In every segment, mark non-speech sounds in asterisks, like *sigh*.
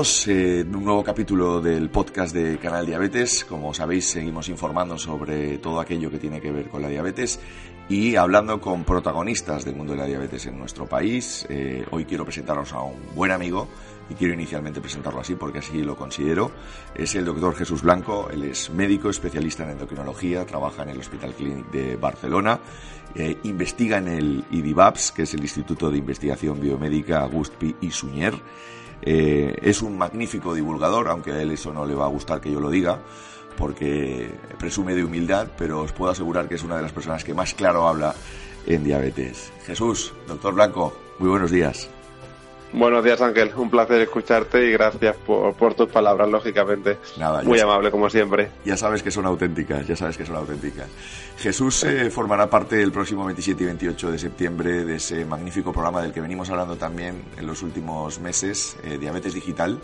todos en un nuevo capítulo del podcast de Canal Diabetes. Como sabéis, seguimos informando sobre todo aquello que tiene que ver con la diabetes y hablando con protagonistas del mundo de la diabetes en nuestro país. Eh, hoy quiero presentaros a un buen amigo y quiero inicialmente presentarlo así porque así lo considero. Es el doctor Jesús Blanco, él es médico, especialista en endocrinología, trabaja en el Hospital Clínic de Barcelona, eh, investiga en el IDIVAPS, que es el Instituto de Investigación Biomédica Agustpi y Suñer. Eh, es un magnífico divulgador, aunque a él eso no le va a gustar que yo lo diga, porque presume de humildad, pero os puedo asegurar que es una de las personas que más claro habla en diabetes. Jesús, doctor Blanco, muy buenos días. Buenos días, Ángel. Un placer escucharte y gracias por, tus palabras, lógicamente. Nada, Muy amable, como siempre. Ya sabes que son auténticas, ya sabes que son auténticas. Jesús eh, formará parte el próximo 27 y 28 de septiembre de ese magnífico programa del que venimos hablando también en los últimos meses, eh, Diabetes Digital.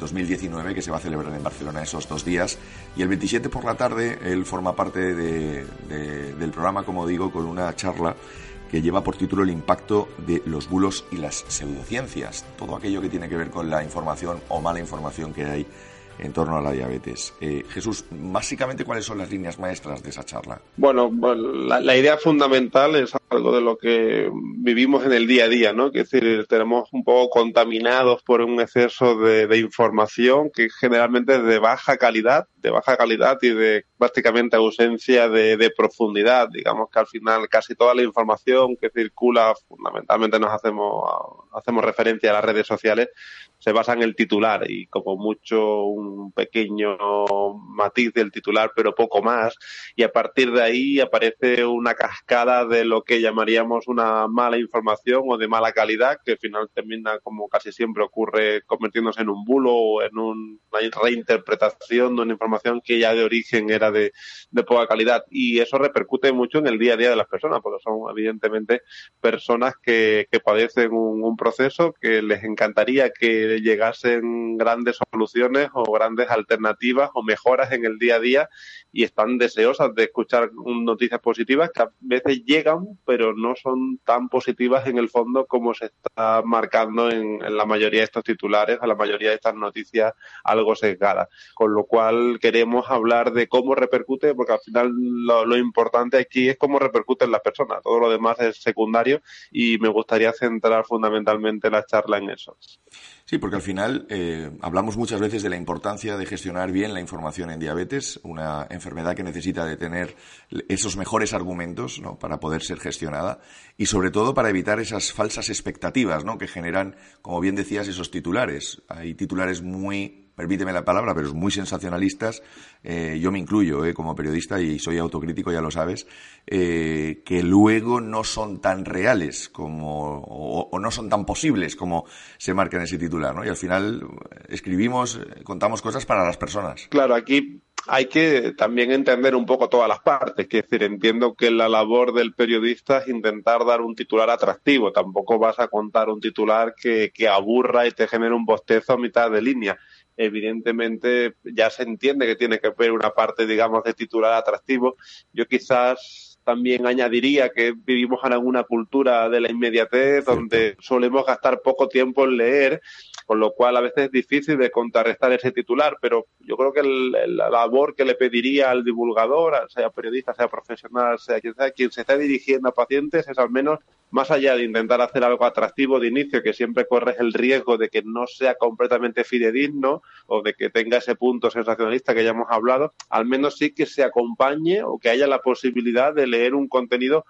2019 eh, que se va a celebrar en Barcelona esos dos días y el 27 por la tarde él forma parte del programa como digo con una charla que lleva por título el impacto de los bulos y las pseudociencias, todo aquello que tiene que ver con la información o mala información que hay en torno a la diabetes. Eh, Jesús, básicamente, ¿cuáles son las líneas maestras de esa charla? Bueno, la, idea fundamental es algo de lo que vivimos en el día a día, ¿no? Que es decir, tenemos un poco contaminados por un exceso de, información que generalmente es de baja calidad, de baja calidad y de prácticamente ausencia de, de, profundidad. Digamos que al final casi toda la información que circula, fundamentalmente nos hacemos, hacemos referencia a las redes sociales, se basa en el titular y como mucho un pequeño matiz del titular, pero poco más. Y a partir de ahí aparece una cascada de lo que llamaríamos una mala información o de mala calidad, que al final termina, como casi siempre ocurre, convirtiéndose en un bulo o en una reinterpretación de una información que ya de origen era de, poca calidad. Y eso repercute mucho en el día a día de las personas, porque son evidentemente personas que, padecen un proceso que les encantaría que llegasen grandes soluciones o grandes alternativas o mejoras en el día a día y están deseosas de escuchar noticias positivas que a veces llegan pero no son tan positivas en el fondo como se está marcando en, la mayoría de estos titulares, a la mayoría de estas noticias algo sesgadas. Con lo cual queremos hablar de cómo repercute porque al final lo, importante aquí es cómo repercute en las personas. Todo lo demás es secundario y me gustaría centrar fundamentalmente la charla en eso. Sí, porque al final eh, hablamos muchas veces de la importancia de gestionar bien la información en diabetes, una enfermedad que necesita de tener esos mejores argumentos ¿no? para poder ser gestionada y sobre todo para evitar esas falsas expectativas ¿no? que generan, como bien decías, esos titulares. Hay titulares muy permíteme la palabra, pero es muy sensacionalistas, eh, yo me incluyo eh, como periodista y soy autocrítico, ya lo sabes, eh, que luego no son tan reales como, o, no son tan posibles como se marca en ese titular, ¿no? Y al final escribimos, contamos cosas para las personas. Claro, aquí hay que también entender un poco todas las partes. Es decir, entiendo que la labor del periodista es intentar dar un titular atractivo. Tampoco vas a contar un titular que, que aburra y te genere un bostezo a mitad de línea evidentemente ya se entiende que tiene que haber una parte, digamos, de titular atractivo. Yo quizás también añadiría que vivimos en alguna cultura de la inmediatez donde solemos gastar poco tiempo en leer con lo cual a veces es difícil de contrarrestar ese titular, pero yo creo que la labor que le pediría al divulgador, sea periodista, sea profesional, sea quien sea, quien se esté dirigiendo a pacientes, es al menos, más allá de intentar hacer algo atractivo de inicio, que siempre corres el riesgo de que no sea completamente fidedigno o de que tenga ese punto sensacionalista que ya hemos hablado, al menos sí que se acompañe o que haya la posibilidad de leer un contenido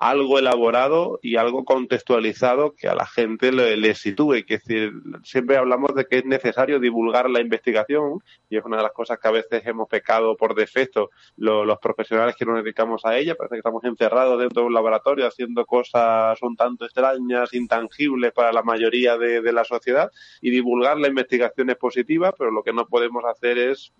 algo elaborado y algo contextualizado que a la gente le, sitúe. Que decir, siempre hablamos de que es necesario divulgar la investigación y es una de las cosas que a veces hemos pecado por defecto los profesionales que nos dedicamos a ella. Parece que estamos encerrados dentro de un laboratorio haciendo cosas un tanto extrañas, intangibles para la mayoría de, de la sociedad y divulgar la investigación es positiva, pero lo que no podemos hacer es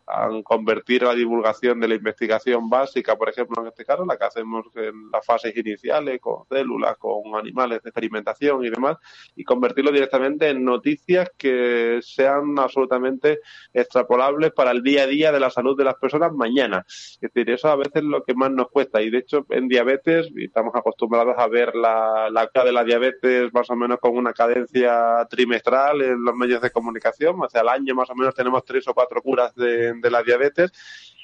convertir la divulgación de la investigación básica, por ejemplo, en este caso, la que hacemos en las fases iniciales con células, con animales de experimentación y demás, y convertirlo directamente en noticias que sean absolutamente extrapolables para el día a día de la salud de las personas mañana. Es decir, eso a veces es lo que más nos cuesta. Y de hecho, en diabetes, estamos acostumbrados a ver la, la de la diabetes más o menos con una cadencia trimestral en los medios de comunicación. O sea, al año más o menos tenemos tres o cuatro curas de, de la diabetes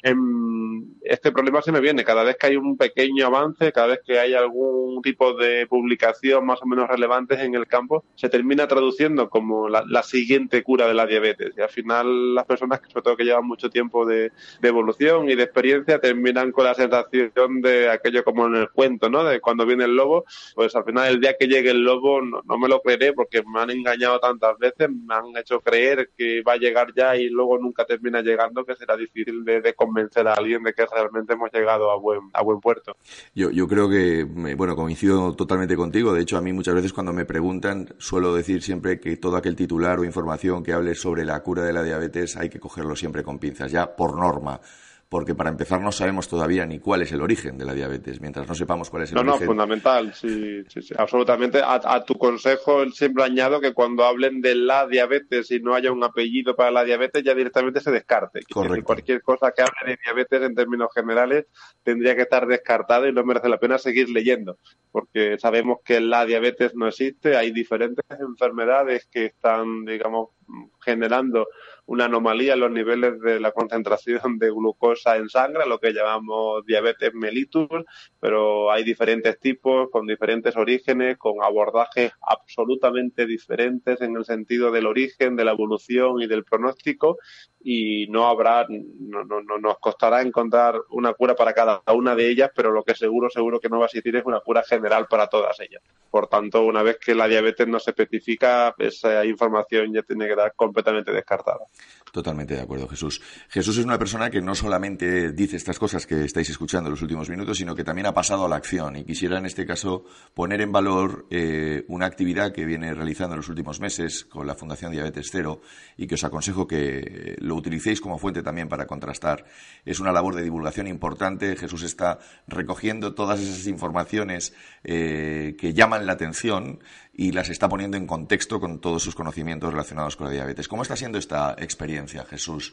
este problema se me viene cada vez que hay un pequeño avance, cada vez que hay algún tipo de publicación más o menos relevante en el campo, se termina traduciendo como la, siguiente cura de la diabetes. Y al final las personas, que sobre todo que llevan mucho tiempo de, evolución y de experiencia, terminan con la sensación de aquello como en el cuento, ¿no? De cuando viene el lobo, pues al final el día que llegue el lobo no, me lo creeré porque me han engañado tantas veces, me han hecho creer que va a llegar ya y luego nunca termina llegando, que será difícil de, de convencer a alguien de que realmente hemos llegado a buen, a buen puerto. Yo, yo creo que, bueno, coincido totalmente contigo. De hecho, a mí muchas veces cuando me preguntan, suelo decir siempre que todo aquel titular o información que hable sobre la cura de la diabetes hay que cogerlo siempre con pinzas, ya por norma porque para empezar no sabemos todavía ni cuál es el origen de la diabetes. Mientras no sepamos cuál es el origen. No, no, fundamental, sí, sí, sí absolutamente. A, tu consejo siempre añado que cuando hablen de la diabetes y no haya un apellido para la diabetes, ya directamente se descarte. Correcto. Cualquier cosa que hable de diabetes en términos generales tendría que estar descartado y no merece la pena seguir leyendo, porque sabemos que la diabetes no existe, hay diferentes enfermedades que están, digamos, generando una anomalía en los niveles de la concentración de glucosa en sangre, lo que llamamos diabetes mellitus, pero hay diferentes tipos, con diferentes orígenes, con abordajes absolutamente diferentes en el sentido del origen, de la evolución y del pronóstico, y no habrá, no, no, no nos costará encontrar una cura para cada una de ellas, pero lo que seguro, seguro que no va a existir es una cura general para todas ellas. Por tanto, una vez que la diabetes no se especifica, esa información ya tiene que dar completamente descartada. Totalmente de acuerdo, Jesús. Jesús es una persona que no solamente dice estas cosas que estáis escuchando en los últimos minutos, sino que también ha pasado a la acción. Y quisiera, en este caso, poner en valor eh, una actividad que viene realizando en los últimos meses con la Fundación Diabetes Cero y que os aconsejo que lo utilicéis como fuente también para contrastar. Es una labor de divulgación importante. Jesús está recogiendo todas esas informaciones eh, que llaman la atención y las está poniendo en contexto con todos sus conocimientos relacionados con la diabetes. ¿Cómo está siendo esta experiencia,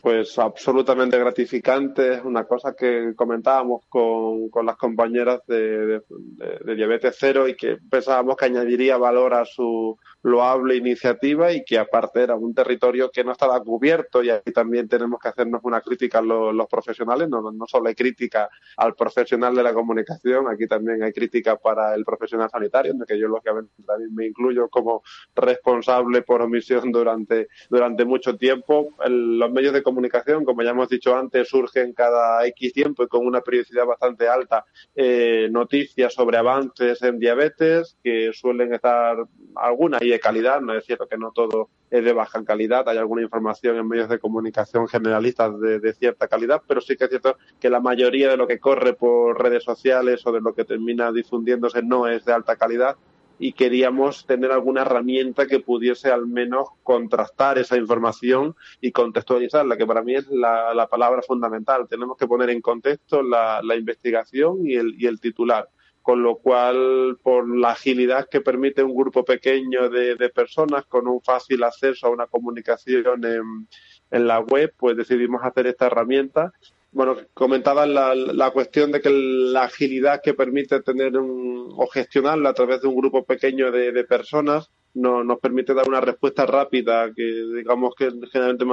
Pues absolutamente gratificante. Es una cosa que comentábamos con, con las compañeras de, de, Diabetes Cero y que pensábamos que añadiría valor a su loable iniciativa y que aparte era un territorio que no estaba cubierto y ahí también tenemos que hacernos una crítica a los, los profesionales. No, no solo hay crítica al profesional de la comunicación, aquí también hay crítica para el profesional sanitario, en el que yo lógicamente también me incluyo como responsable por omisión durante, durante mucho tiempo. Los medios de comunicación, como ya hemos dicho antes, surgen cada X tiempo y con una periodicidad bastante alta eh, noticias sobre avances en diabetes que suelen estar algunas y de calidad, no es cierto que no todo es de baja calidad, hay alguna información en medios de comunicación generalistas de, de, cierta calidad, pero sí que es cierto que la mayoría de lo que corre por redes sociales o de lo que termina difundiéndose no es de alta calidad y queríamos tener alguna herramienta que pudiese al menos contrastar esa información y contextualizarla, que para mí es la, la palabra fundamental. Tenemos que poner en contexto la, la investigación y el, y el titular con lo cual, por la agilidad que permite un grupo pequeño de, de personas con un fácil acceso a una comunicación en, en, la web, pues decidimos hacer esta herramienta bueno, comentaba la, la, cuestión de que la agilidad que permite tener un, o gestionarla a través de un grupo pequeño de, de personas no, nos permite dar una respuesta rápida, que digamos que generalmente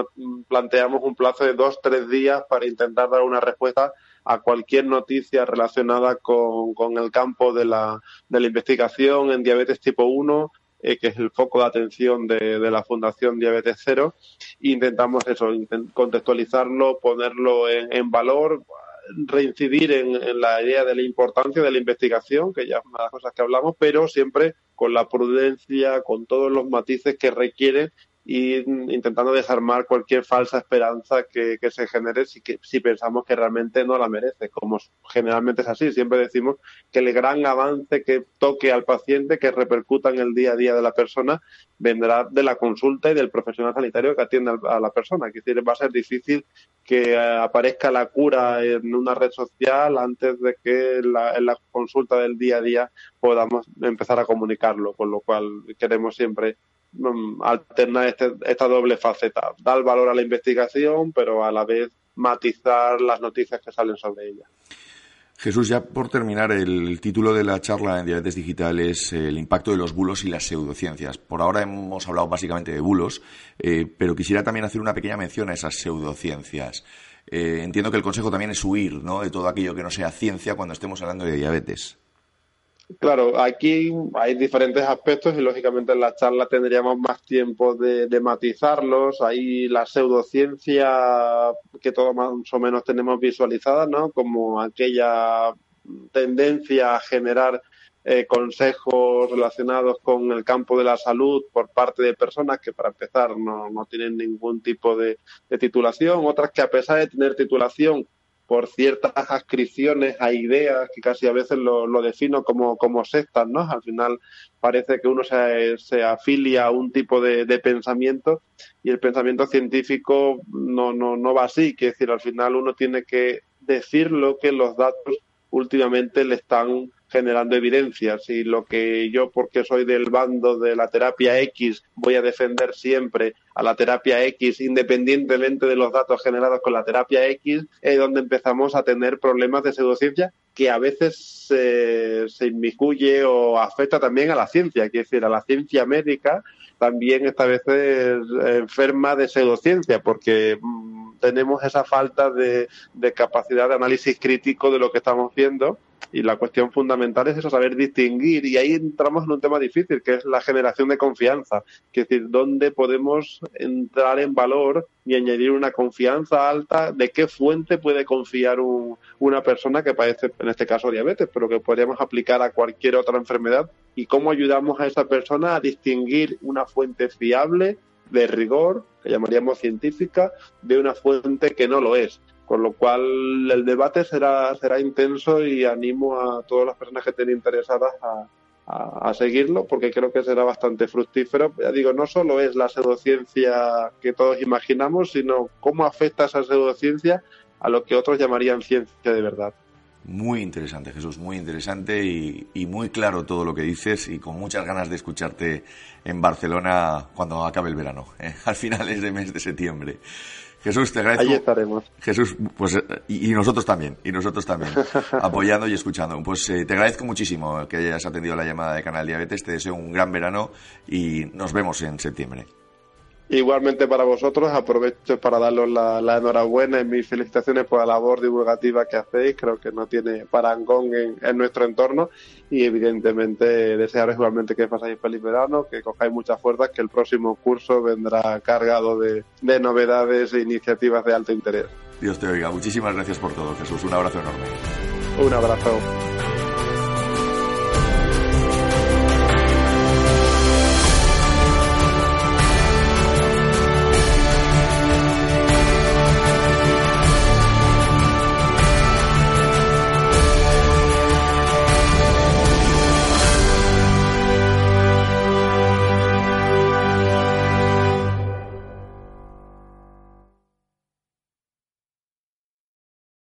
planteamos un plazo de dos, tres días para intentar dar una respuesta a cualquier noticia relacionada con, con el campo de la, de la investigación en diabetes tipo 1 eh, que es el foco de atención de, la Fundación Diabetes Cero. intentamos eso, contextualizarlo, ponerlo en, en valor, reincidir en, en, la idea de la importancia de la investigación, que ya es una de las cosas que hablamos, pero siempre con la prudencia, con todos los matices que requiere y intentando desarmar cualquier falsa esperanza que, se genere si, que, si pensamos que realmente no la merece, como generalmente es así. Siempre decimos que el gran avance que toque al paciente, que repercuta en el día a día de la persona, vendrá de la consulta y del profesional sanitario que atiende a la persona. Es decir, va a ser difícil que eh, aparezca la cura en una red social antes de que en la consulta del día a día podamos empezar a comunicarlo, con lo cual queremos siempre alternar este, esta doble faceta, dar valor a la investigación, pero a la vez matizar las noticias que salen sobre ella. Jesús, ya por terminar, el título de la charla en Diabetes Digital es el impacto de los bulos y las pseudociencias. Por ahora hemos hablado básicamente de bulos, eh, pero quisiera también hacer una pequeña mención a esas pseudociencias. Eh, entiendo que el consejo también es huir ¿no? de todo aquello que no sea ciencia cuando estemos hablando de diabetes. Claro, aquí hay diferentes aspectos y lógicamente en la charla tendríamos más tiempo de, matizarlos. Hay la pseudociencia que todos más o menos tenemos visualizada, ¿no? Como aquella tendencia a generar eh, consejos relacionados con el campo de la salud por parte de personas que para empezar no, no tienen ningún tipo de titulación, otras que a pesar de tener titulación por ciertas adscripciones a ideas que casi a veces lo, defino como, como sectas, ¿no? Al final parece que uno se, afilia a un tipo de, pensamiento y el pensamiento científico no, no, no va así, que decir, al final uno tiene que decir lo que los datos últimamente le están generando evidencias y lo que yo, porque soy del bando de la terapia X, voy a defender siempre a la terapia X independientemente de los datos generados con la terapia X, es donde empezamos a tener problemas de pseudociencia que a veces se inmiscuye o afecta también a la ciencia, quiere decir, a la ciencia médica también esta vez enferma de pseudociencia porque mm, tenemos esa falta de capacidad de análisis crítico de lo que estamos viendo y la cuestión fundamental es eso, saber distinguir. Y ahí entramos en un tema difícil, que es la generación de confianza. Es decir, dónde podemos entrar en valor y añadir una confianza alta de qué fuente puede confiar una persona que padece, en este caso, diabetes, pero que podríamos aplicar a cualquier otra enfermedad y cómo ayudamos a esa persona a distinguir una fuente fiable de rigor, que llamaríamos científica, de una fuente que no lo es. Con lo cual el debate será, será intenso y animo a todas las personas que estén interesadas a, seguirlo porque creo que será bastante fructífero. Ya digo, no solo es la pseudociencia que todos imaginamos, sino cómo afecta esa pseudociencia a lo que otros llamarían ciencia de verdad. Muy interesante, Jesús, muy interesante y, muy claro todo lo que dices y con muchas ganas de escucharte en Barcelona cuando acabe el verano, *laughs* ¿eh? al finales de mes de septiembre. Jesús, te agradezco. Ahí estaremos. Jesús, pues, y, nosotros también, y nosotros también, *laughs* apoyando y escuchando. Pues eh, te agradezco muchísimo que hayas atendido la llamada de Canal Diabetes, te deseo un gran verano y nos vemos en septiembre. Igualmente para vosotros, aprovecho para daros la, enhorabuena y mis felicitaciones por la labor divulgativa que hacéis. Creo que no tiene parangón en, nuestro entorno y evidentemente desearos igualmente que pasáis feliz verano, que cojáis muchas fuerzas, que el próximo curso vendrá cargado de, de novedades e iniciativas de alto interés. Dios te oiga. Muchísimas gracias por todo, Jesús. Un abrazo enorme. Un abrazo.